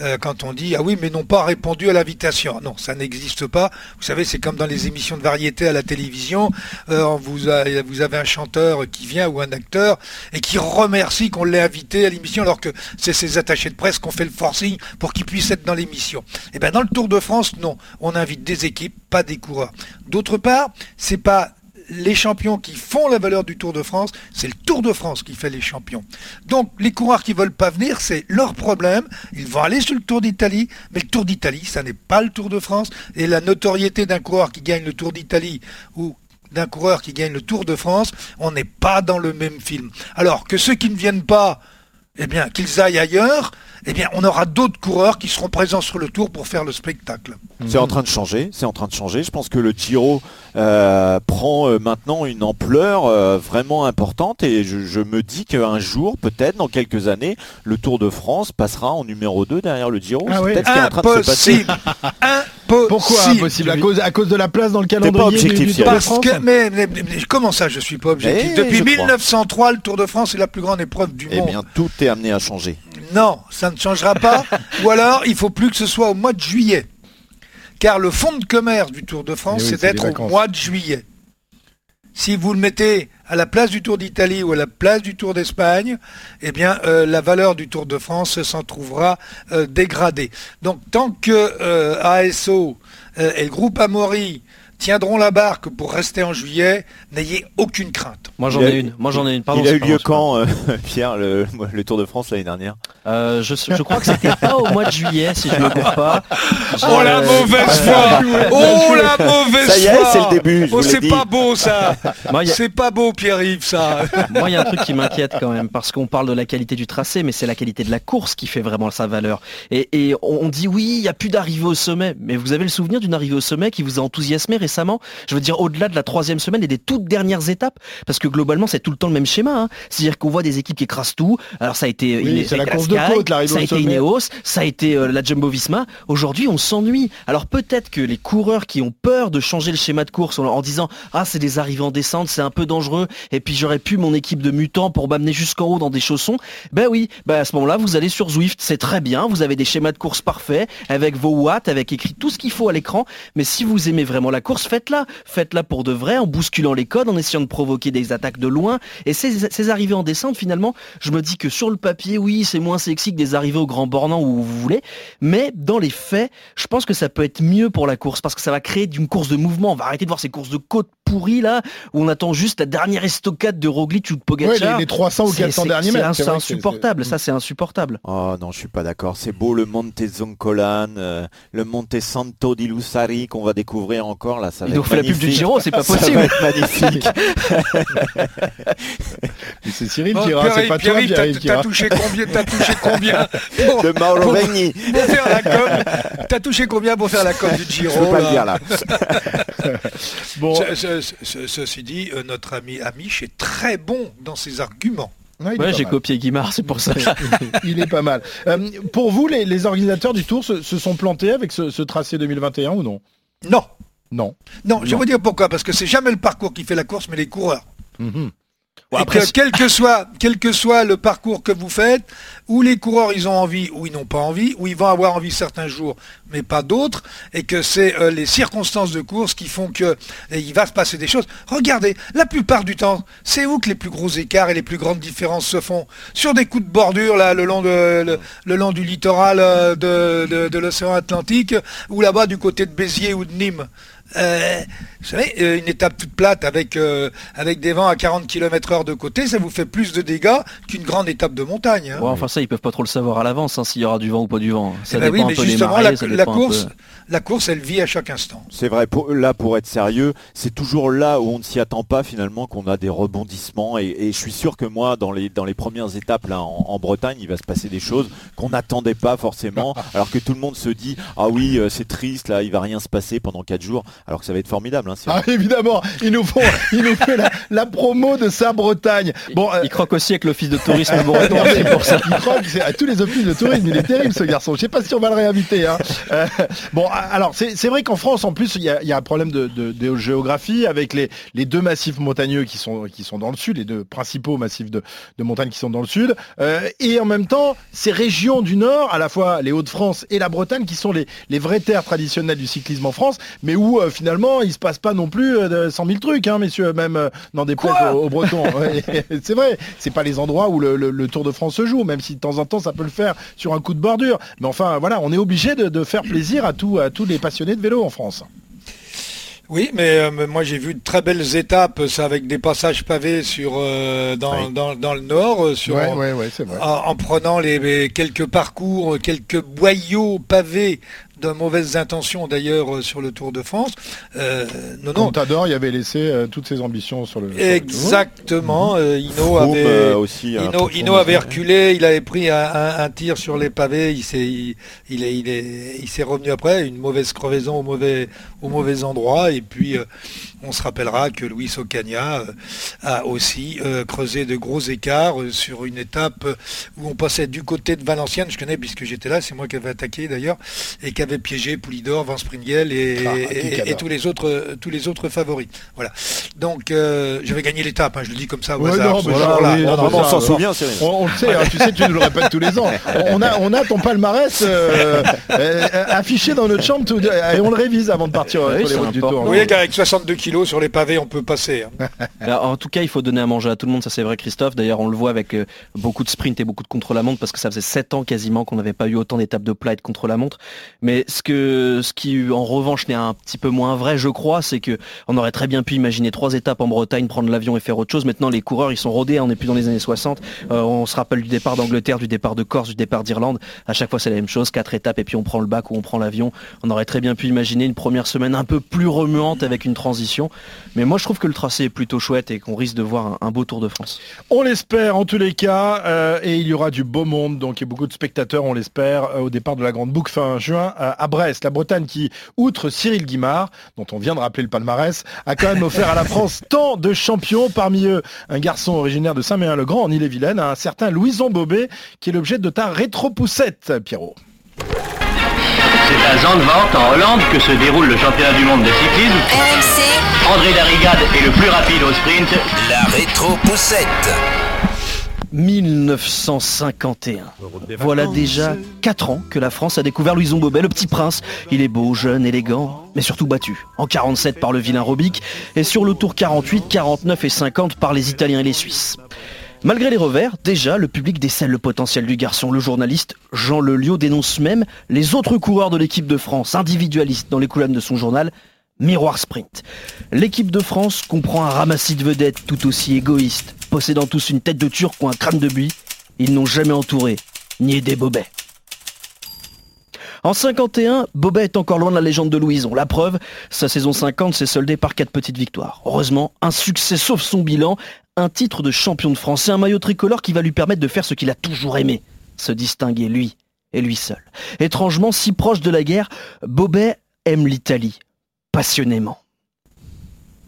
Euh, quand on dit ah oui mais n'ont pas répondu à l'invitation. Non, ça n'existe pas. Vous savez, c'est comme dans les émissions de variété à la télévision. Euh, vous, vous avez un chanteur qui vient ou un acteur et qui remercie qu'on l'ait invité à l'émission alors que c'est ses attachés de presse qu'on fait le forcing pour qu'ils puissent être dans l'émission. Et eh bien dans le Tour de France, non, on invite des équipes, pas des coureurs. D'autre part, c'est pas les champions qui font la valeur du Tour de France, c'est le Tour de France qui fait les champions. Donc les coureurs qui veulent pas venir, c'est leur problème. Ils vont aller sur le Tour d'Italie, mais le Tour d'Italie, ça n'est pas le Tour de France. Et la notoriété d'un coureur qui gagne le Tour d'Italie ou d'un coureur qui gagne le Tour de France, on n'est pas dans le même film. Alors que ceux qui ne viennent pas, eh bien, qu'ils aillent ailleurs, eh bien, on aura d'autres coureurs qui seront présents sur le Tour pour faire le spectacle. C'est en train de changer, c'est en train de changer. Je pense que le Giro euh, prend euh, maintenant une ampleur euh, vraiment importante et je, je me dis qu'un jour, peut-être dans quelques années, le Tour de France passera en numéro 2 derrière le Giro. Ah C'est oui. peut-être ce qui est en train de se passer. (laughs) Impossible. Pourquoi impossible? À cause, à cause de la place dans le calendrier objectif, du, Parce France que, mais, mais- mais comment ça, je suis pas objectif? Eh, Depuis je crois. 1903, le Tour de France est la plus grande épreuve du Eh monde. bien, tout est amené à changer. Non, ça ne changera pas. (laughs) Ou alors, il faut plus que ce soit au mois de juillet. Car le fonds de commerce du Tour de France, Eh oui, c'est d'être au mois de juillet. Si vous le mettez à la place du Tour d'Italie ou à la place du Tour d'Espagne, eh bien, euh, la valeur du Tour de France s'en trouvera euh, dégradée. Donc, tant que euh, ASO et groupe Amaury tiendront la barque pour rester en juillet, n'ayez aucune crainte. Moi j'en ai une. Moi j'en ai une. Pardon, Il a eu lieu quand, euh, (laughs) Pierre, le, le Tour de France l'année dernière Euh, je, je crois que c'était pas au mois de juillet, si je ne me trompe pas. Oh la mauvaise foi Oh la mauvaise Ça y est, foi c'est le début, je Oh c'est pas beau ça (laughs) a- C'est pas beau Pierre-Yves ça (laughs) Moi, il y a un truc qui m'inquiète quand même, parce qu'on parle de la qualité du tracé, mais c'est la qualité de la course qui fait vraiment sa valeur. Et, et on on dit oui, il n'y a plus d'arrivée au sommet, mais vous avez le souvenir d'une arrivée au sommet qui vous a enthousiasmé récemment Je veux dire, au-delà de la troisième semaine et des toutes dernières étapes, parce que globalement, c'est tout le temps le même schéma. hein. C'est-à-dire qu'on voit des équipes qui écrasent tout. Alors ça a été, Oui, la ça a été course de côte, l'arrivée ça a été. Ineos, ça a été euh, la Jumbo-Visma. Aujourd'hui, on s'ennuie. Alors peut-être que les coureurs qui ont peur de changer le schéma de course en, en disant ah c'est des arrivées en descente, c'est un peu dangereux, et puis j'aurais pu mon équipe de mutants pour m'amener jusqu'en haut dans des chaussons. Ben oui, ben à ce moment-là, vous allez sur Zwift, c'est très bien, vous avez des schémas de course parfaits avec vos watts, avec écrit tout ce qu'il faut à l'écran. Mais si vous aimez vraiment la course, faites-la, faites-la pour de vrai, en bousculant les codes, en essayant de provoquer des attaques de loin. Et ces, arrivées en descente, finalement, je me dis que sur le papier, oui, c'est moins sexy que des arrivées au grand bornand où vous voulez, mais dans les faits, je pense que ça peut être mieux pour la course parce que ça va créer une course de mouvement. On va arrêter de voir ces courses de côte pourries là où on attend juste la dernière estocade de Roglic ou de Pogacar. Ouais, les- les 300 ou C'est- 400 c'est- derniers c'est mètres, c'est insupportable. Ça, c'est insupportable. Oh non, je suis pas d'accord. C'est beau le Monte Zoncolan, euh, le Monte Santo di Lussari qu'on va découvrir encore là. Ça Il va nous fait la pub du magnifique. Giro, c'est pas (laughs) Ça possible. va être magnifique. (laughs) C'est Cyril Bon, qui ira, c'est pas toi t'as- touché combien T'as touché combien (laughs) pour, De Mauro pour- faire la com T'as touché combien pour faire la com du Giro Je peux pas le dire là. Bon, Ce- ce- ce- Ceci dit, euh, notre ami Amiche est très bon dans ses arguments. ouais, j'ai copié Guimard, c'est pour ça. (laughs) il est pas mal. Euh, pour vous, les, les organisateurs du Tour se, se sont plantés avec ce, ce tracé 2021 ou non? Non, Non. non, je vais vous dire pourquoi. Parce que c'est jamais le parcours qui fait la course, mais les coureurs. Mhm. Et après, que quel que soit quel que soit le parcours que vous faites, où les coureurs ils ont envie ou ils n'ont pas envie, ou ils vont avoir envie certains jours, mais pas d'autres, et que c'est euh, les circonstances de course qui font que il va se passer des choses. Regardez, la plupart du temps, c'est où que les plus gros écarts et les plus grandes différences se font Sur des coups de bordure là, le long de le, le long du littoral euh, de, de, de l'océan Atlantique, ou là-bas du côté de Béziers ou de Nîmes. Euh, vous savez, euh, une étape toute plate avec, euh, avec des vents à 40 km heure de côté, ça vous fait plus de dégâts qu'une grande étape de montagne. hein. Ouais, enfin ça, ils peuvent pas trop le savoir à l'avance hein, s'il y aura du vent ou pas du vent. Ça Eh ben dépend oui, un mais peu des justement, marées, la, ça course, peu- la course, elle vit à chaque instant. C'est vrai, pour, là pour être sérieux, c'est toujours là où on ne s'y attend pas finalement qu'on a des rebondissements et, et je suis sûr que moi dans les, dans les premières étapes là en, en Bretagne il va se passer des choses qu'on n'attendait pas forcément (laughs) alors que tout le monde se dit ah oui c'est triste là il va rien se passer pendant 4 jours alors que ça va être formidable. hein, c'est- Ah, évidemment, ils nous font, (laughs) ils nous font la, la promo de sa Bretagne. Bon, euh, Il croque aussi avec l'office de tourisme (laughs) breton, pour ça. Il croque à tous les offices de tourisme. Il est terrible ce garçon. Je sais pas si on va le réinviter. hein. Euh, bon, alors c'est c'est vrai qu'en France, en plus, il y a, il y a un problème de, de- de géographie avec les, les deux massifs montagneux qui sont, qui sont dans le sud, les deux principaux massifs de, de montagnes qui sont dans le sud, Euh, et en même temps, ces régions du nord, à la fois les Hauts-de-France et la Bretagne, qui sont les, les vraies terres traditionnelles du cyclisme en France, mais où euh, finalement il se passe pas non plus euh, de 100 000 trucs, hein, messieurs, même euh, dans des places aux, aux Bretons. (laughs) Ouais, (laughs) c'est vrai, c'est pas les endroits où le, le- le Tour de France se joue, même si de temps en temps ça peut le faire sur un coup de bordure. Mais enfin, voilà, on est obligé de, de faire plaisir à, tout, à tous les passionnés de vélo en France. Oui, mais euh, moi j'ai vu de très belles étapes, ça avec des passages pavés sur euh, dans, dans, dans, le nord, euh, sur, Ouais, ouais, ouais, c'est vrai. en, en prenant les, les quelques parcours, quelques boyaux pavés de mauvaises intentions d'ailleurs euh, sur le Tour de France. Euh, non, non, Contador, il avait laissé euh, toutes ses ambitions sur le. sur le tour. Exactement. euh, Hino Froome, avait, aussi, un Hino, peu Hino avait reculé, il avait pris un, un- un tir sur les pavés, il s'est, il, il est, il est, il s'est revenu après, une mauvaise crevaison au mauvais, au mauvais endroit, et puis euh, on se rappellera que Luis Ocaña a aussi euh, creusé de gros écarts sur une étape où on passait du côté de Valenciennes, je connais puisque j'étais là, c'est moi qui avais attaqué d'ailleurs, et qui avait piégé Poulidor, Van Springel et, Ah, et- et tous les autres, euh, tous les autres favoris. Voilà. Donc euh, j'avais gagné l'étape, hein, je le dis comme ça au Ouais, hasard. non, mais oui, Non, non, on s'en souvient, On, on le sait, hein, tu sais, tu nous le répètes tous les ans. On a, on a ton palmarès euh, (laughs) euh, affiché dans notre chambre tout- et on le révise avant de partir Oui, sur les routes du tour. Vous voyez qu'avec 62 kilos sur les pavés, on peut passer. hein. (laughs) Alors, en tout cas, il faut donner à manger à tout le monde, ça c'est vrai Christophe. D'ailleurs, on le voit avec beaucoup de sprint et beaucoup de contre-la-montre parce que ça faisait 7 ans quasiment qu'on n'avait pas eu autant d'étapes de plat et de contre-la-montre. Mais ce, que, ce qui, en revanche, n'est un petit peu moins vrai, je crois, c'est que on aurait très bien pu imaginer trois étapes en Bretagne, prendre l'avion et faire autre chose. Maintenant, les coureurs, ils sont rodés, on n'est plus dans les années 60. Euh, on se rappelle du départ d'Angleterre, du départ de Corse, du départ d'Irlande. À chaque fois, c'est la même chose, quatre étapes et puis on prend le bac ou on prend l'avion. On aurait très bien pu imaginer une première semaine un peu plus remuante avec une transition. Mais moi, je trouve que le tracé est plutôt chouette et qu'on risque de voir un, beau Tour de France. On l'espère en tous les cas, euh, et il y aura du beau monde, donc il y a beaucoup de spectateurs, on l'espère, euh, au départ de la Grande Boucle fin juin à Brest. La Bretagne qui, outre Cyril Guimard, dont on vient de rappeler le palmarès, a quand même offert à la France (laughs) tant de champions, parmi eux un garçon originaire de Saint-Méen-le-Grand en Ille-et-Vilaine, un certain Louison Bobet, qui est l'objet de ta rétro-poussette, Pierrot. C'est à Zandvoort, en Hollande, que se déroule le championnat du monde de cyclisme. André Darrigade est le plus rapide au sprint. La rétro-poussette. 1951. Voilà déjà 4 ans que la France a découvert Louison Bobet, le petit prince. Il est beau, jeune, élégant, mais surtout battu. En 47 par le vilain Robic et sur le tour 48, 49 et 50 par les Italiens et les Suisses. Malgré les revers, déjà, le public décèle le potentiel du garçon. Le journaliste Jean Lelio dénonce même les autres coureurs de l'équipe de France, individualistes dans les colonnes de son journal, Miroir Sprint. L'équipe de France comprend un ramassis de vedettes tout aussi égoïstes, possédant tous une tête de turc ou un crâne de buis. Ils n'ont jamais entouré, ni des Bobet. En 51, Bobet est encore loin de la légende de Louison. La preuve, sa saison 50 s'est soldée par quatre petites victoires. Heureusement, un succès sauf son bilan, un titre de champion de France et un maillot tricolore qui va lui permettre de faire ce qu'il a toujours aimé, se distinguer lui et lui seul. Étrangement, si proche de la guerre, Bobet aime l'Italie, passionnément.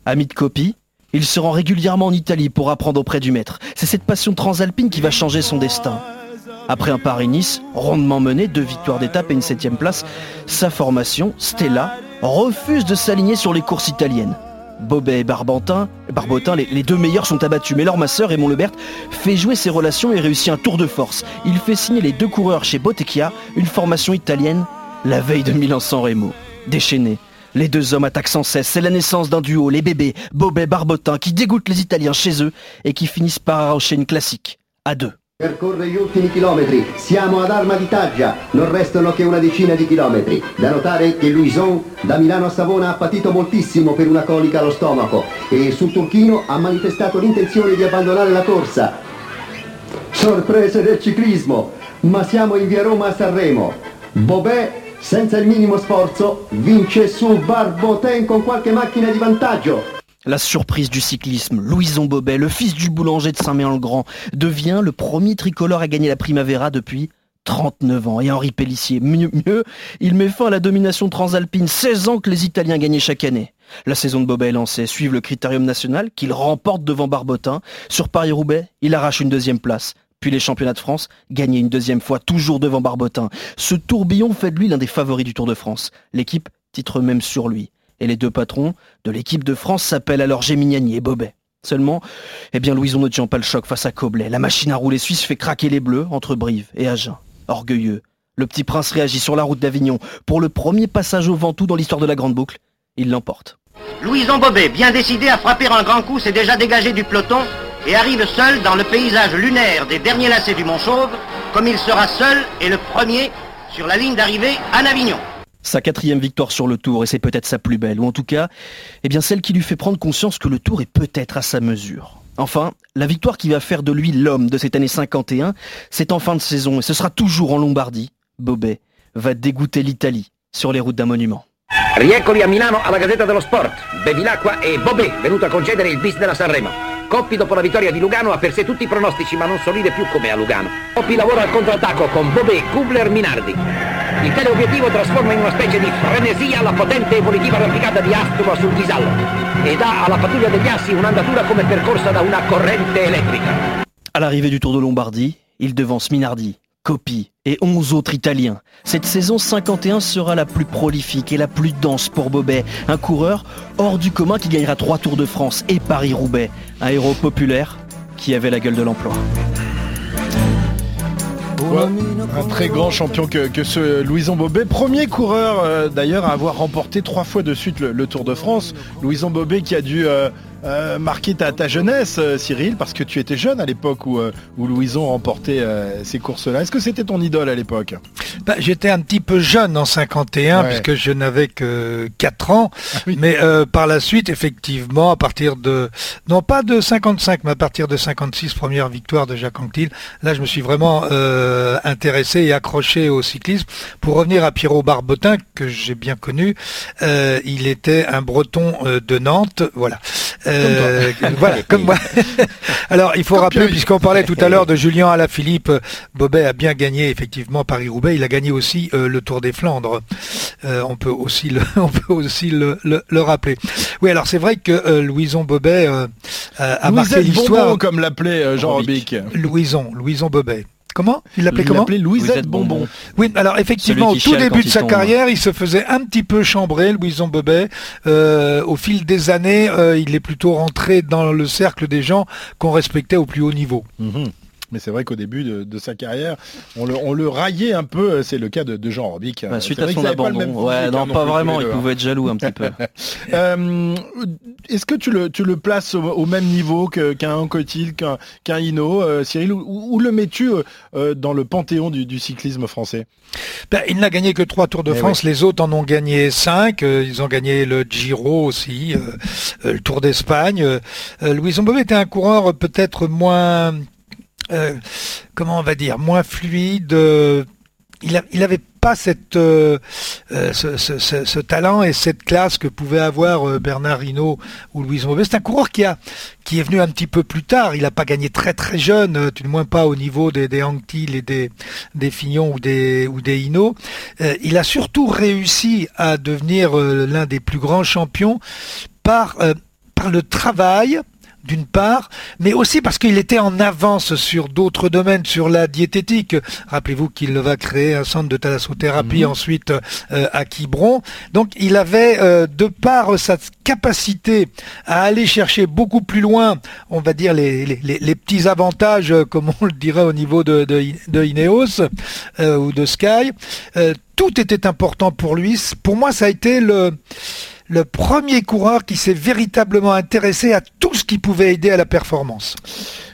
Ami de copie, il se rend régulièrement en Italie pour apprendre auprès du maître. C'est cette passion transalpine qui va changer son destin. Après un Paris-Nice, rondement mené, deux victoires d'étape et une septième place, sa formation, Stella, refuse de s'aligner sur les courses italiennes. Bobet et Barbotin, les, deux meilleurs sont abattus, mais leur masseur, Raymond Lebert, fait jouer ses relations et réussit un tour de force. Il fait signer les deux coureurs chez Bottecchia, une formation italienne, la veille de Milan-San Remo. Déchaînés, les deux hommes attaquent sans cesse, c'est la naissance d'un duo, les bébés, Bobet, Barbotin, qui dégoûtent les Italiens chez eux et qui finissent par arracher une classique, à deux. Percorre gli ultimi chilometri, siamo ad Arma di Taggia, non restano che una decina di chilometri. Da notare che Luison da Milano a Savona ha patito moltissimo per una colica allo stomaco e sul turchino ha manifestato l'intenzione di abbandonare la corsa. Sorprese del ciclismo, ma siamo in via Roma a Sanremo. Bobet, senza il minimo sforzo, vince su Barboten con qualche macchina di vantaggio. La surprise du cyclisme, Louison Bobet, le fils du boulanger de Saint-Méan-le-Grand, devient le premier tricolore à gagner la Primavera depuis 39 ans. Et Henri Pellissier, mieux, mieux, il met fin à la domination transalpine, 16 ans que les Italiens gagnaient chaque année. La saison de Bobet est lancée, suivent le critérium national qu'il remporte devant Barbotin. Sur Paris-Roubaix, il arrache une deuxième place. Puis les championnats de France, gagné une deuxième fois, toujours devant Barbotin. Ce tourbillon fait de lui l'un des favoris du Tour de France. L'équipe titre même sur lui. Et les deux patrons de l'équipe de France s'appellent alors Géminiani et Bobet. Seulement, eh bien Louison ne tient pas le choc face à Coblet. La machine à rouler suisse fait craquer les bleus entre Brive et Agen. Orgueilleux, le petit prince réagit sur la route d'Avignon pour le premier passage au Ventoux dans l'histoire de la Grande Boucle. Il l'emporte. Louison Bobet, bien décidé à frapper un grand coup, s'est déjà dégagé du peloton et arrive seul dans le paysage lunaire des derniers lacets du Mont Chauve, comme il sera seul et le premier sur la ligne d'arrivée à Avignon. Sa quatrième victoire sur le tour, et c'est peut-être sa plus belle, ou en tout cas, eh bien celle qui lui fait prendre conscience que le tour est peut-être à sa mesure. Enfin, la victoire qui va faire de lui l'homme de cette année 51, c'est en fin de saison, et ce sera toujours en Lombardie. Bobet va dégoûter l'Italie sur les routes d'un monument. Riecoli a Milano alla Gazzetta dello Sport. Bevilacqua e Bobet, venuto a concedere il bis della Sanremo. Coppi dopo la vittoria di Lugano ha per sé tutti i pronostici ma non solide più come a Lugano. Coppi lavora al contrattacco con Bobet, Kubler, Minardi. Il teleobiettivo trasforma in una specie di frenesia la potente e volitiva arrampicata di Astulo sul Tisallo e dà alla pattuglia degli assi un'andatura come percorsa da una corrente elettrica. À l'arrivée du Tour de Lombardie, il devance Minardi, Coppi et 11 autres Italiens. Cette saison 51 sera la plus prolifique et la plus dense pour Bobet, un coureur hors du commun qui gagnera trois Tours de France et Paris-Roubaix, un héros populaire qui avait la gueule de l'emploi. Un très grand champion que, que ce Louison Bobet. Premier coureur euh, d'ailleurs à avoir remporté trois fois de suite le, le Tour de France. Louison Bobet qui a dû euh, euh, marquer ta, ta jeunesse, euh, Cyril, parce que tu étais jeune à l'époque où, euh, où Louison remportait euh, ces courses-là. Est-ce que c'était ton idole à l'époque? Bah, J'étais un petit peu jeune en 51 Ouais. puisque je n'avais que 4 ans. Mais euh, par la suite, effectivement, à partir de... Non pas de 55, mais à partir de 56, première victoire de Jacques Anquetil, là je me suis vraiment euh, intéressé et accroché au cyclisme. Pour revenir à Pierrot Barbotin, que j'ai bien connu, euh, il était un breton de Nantes. Voilà. Euh, (laughs) voilà, comme moi. (laughs) Alors, il faut Comme rappeler, puisqu'on parlait tout à l'heure de Julien Alaphilippe, Bobet a bien gagné effectivement Paris-Roubaix. Il a gagné aussi euh, le Tour des Flandres. Euh, on peut aussi le, (laughs) on peut aussi le, le- le rappeler. Oui, alors c'est vrai que euh, Louison Bobet a marqué l'histoire. Comme l'appelait euh, Jean Robic. Louison, Louison Bobet. Comment Il l'appelait Il comment l'appelait Louisette Bonbon. Oui, alors effectivement, au tout début de sa tombe. carrière, il se faisait un petit peu chambrer, Louison Bobet. Euh, au fil des années, euh, il est plutôt rentré dans le cercle des gens qu'on respectait au plus haut niveau. Mhm. Mais c'est vrai qu'au début de, de sa carrière, on le, on le raillait un peu. C'est le cas de, de Jean Robic. Bah, suite à son abandon. Ouais, physique, non, hein, pas vraiment, il hein. pouvait être jaloux un petit peu. (laughs) Euh, Est-ce que tu le, tu le places au, au même niveau que- qu'un Anquetil, qu'un qu'un Hinault, euh, Cyril, ou, ou le mets-tu euh, euh, dans le panthéon du, du cyclisme français? Ben, il n'a gagné que trois Tours de Eh France, les autres en ont gagné cinq. euh, ils ont gagné le Giro aussi, euh, le Tour d'Espagne. Louison Bobet était un coureur peut-être moins, euh, comment on va dire, moins fluide. euh, il, a- il avait pas euh, ce, talent et cette classe que pouvait avoir Bernard Hinault ou Louison Bobet. C'est un coureur qui a qui est venu un petit peu plus tard. Il n'a pas gagné très très jeune, tout du moins pas au niveau des, des et des, des ou des, ou Hinault. Il a surtout réussi à devenir l'un des plus grands champions par le travail d'une part, mais aussi parce qu'il était en avance sur d'autres domaines, sur la diététique. Rappelez-vous qu'il va créer un centre de thalassothérapie ensuite euh, à Quiberon. Donc il avait, euh, de par sa capacité à aller chercher beaucoup plus loin, on va dire les, les, les- les petits avantages, euh, comme on le dirait au niveau de, de, de Ineos euh, ou de Sky, euh, tout était important pour lui. Pour moi, ça a été le le premier coureur qui s'est véritablement intéressé à tout ce qui pouvait aider à la performance.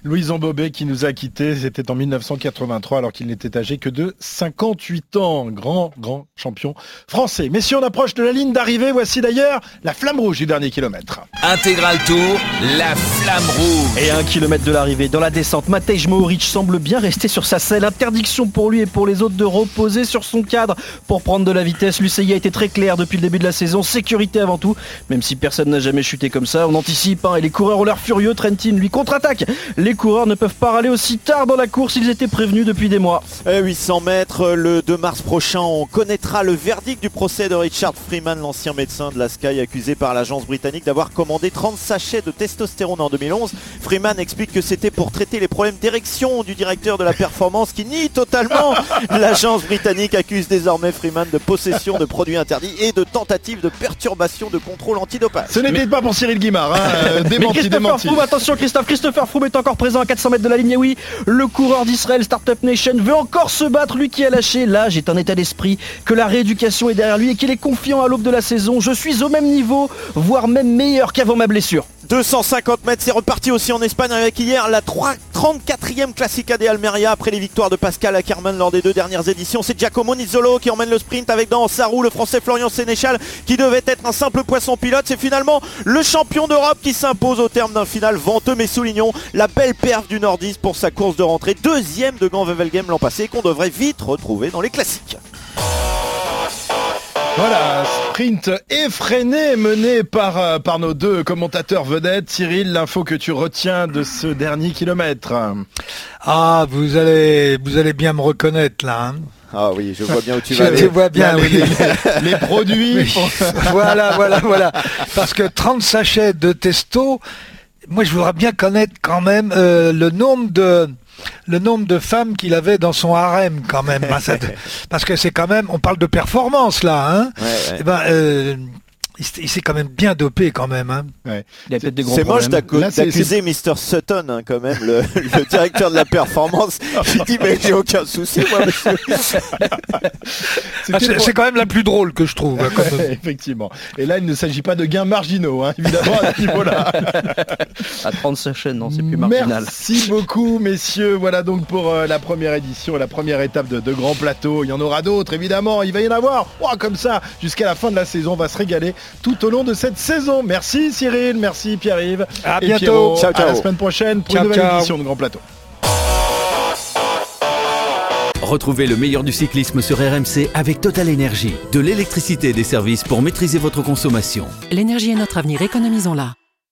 Louison Bobet qui nous a quittés, c'était en 1983 alors qu'il n'était âgé que de 58 ans. Grand, grand champion français. Mais si on approche de la ligne d'arrivée, voici d'ailleurs la flamme rouge du dernier kilomètre. Intégral Tour, la flamme rouge. Et un kilomètre de l'arrivée, dans la descente, Matej Mohoric semble bien rester sur sa selle. Interdiction pour lui et pour les autres de reposer sur son cadre pour prendre de la vitesse. L'UCI a été très clair depuis le début de la saison. Sécurité avant tout, même si personne n'a jamais chuté comme ça. On anticipe hein, et les coureurs ont l'air furieux. Trentin lui contre-attaque. Les coureurs ne peuvent pas râler aussi tard dans la course. Ils étaient prévenus depuis des mois. Eh, 800 mètres, le 2 mars prochain, on connaîtra le verdict du procès de Richard Freeman, l'ancien médecin de la Sky, accusé par l'agence britannique d'avoir commandé 30 sachets de testostérone en 2011. Freeman explique que c'était pour traiter les problèmes d'érection du directeur de la performance qui nie totalement. (laughs) L'agence britannique accuse désormais Freeman de possession de produits interdits et de tentative de perturbation de contrôle antidopage. Ce n'était pas pour Cyril Guimard, hein, euh, (laughs) démenti, Christopher démenti. Froome, attention Christophe, Christopher Froome est encore présent à 400 mètres de la ligne. Et oui, le coureur d'Israël Startup Nation veut encore se battre. Lui qui a lâché l'âge est un état d'esprit, que la rééducation est derrière lui et qu'il est confiant à l'aube de la saison. Je suis au même niveau, voire même meilleur qu'avant ma blessure. 250 mètres, c'est reparti aussi en Espagne avec hier la trois- 34e Classica des Almeria après les victoires de Pascal Ackermann lors des deux dernières éditions. C'est Giacomo Nizzolo qui emmène le sprint avec dans sa roue le français Florian Sénéchal qui devait être un simple poisson pilote. C'est finalement le champion d'Europe qui s'impose au terme d'un final venteux mais soulignons la belle perf du Nordiste pour sa course de rentrée. Deuxième de Gant Wevelgem l'an passé qu'on devrait vite retrouver dans les classiques. Voilà, sprint effréné mené par, euh, par nos deux commentateurs vedettes. Cyril, l'info que tu retiens de ce dernier kilomètre Ah, vous allez, vous allez bien me reconnaître là. hein. Ah oui, je vois bien où tu Je vas aller. te vois bien, Les- oui. les (laughs) produits. voilà, voilà, voilà. Parce que 30 sachets de testo, moi je voudrais bien connaître quand même euh, le nombre de le nombre de femmes qu'il avait dans son harem quand même. (laughs) Parce que c'est quand même, on parle de performance là. Hein Eh ben, euh, il s'est- quand même bien dopé quand même. Hein. Il a peut-être des gros C'est moche d'accuser Mr. Sutton hein, quand même, le, (laughs) le directeur de la performance. (laughs) Il dit mais j'ai aucun souci moi monsieur. (laughs) Ah, c'est quand même la plus drôle que je trouve. hein, quand même. Effectivement. Et là, il ne s'agit pas de gains marginaux, hein, évidemment, à ce niveau-là. À 30 sachets, non, c'est plus marginal. Merci beaucoup, messieurs. Voilà donc pour euh, la première édition, la première étape de, de Grand Plateau. Il y en aura d'autres, évidemment. Il va y en avoir. Ouah, comme ça, jusqu'à la fin de la saison, on va se régaler tout au long de cette saison. Merci Cyril, merci Pierre-Yves. À Et bientôt. Pierrot, Ciao, À la semaine prochaine pour Ciao, une nouvelle ciao. édition de Grand Plateau. Retrouvez le meilleur du cyclisme sur RMC avec Total Énergie. De l'électricité et des services pour maîtriser votre consommation. L'énergie est notre avenir, économisons-la.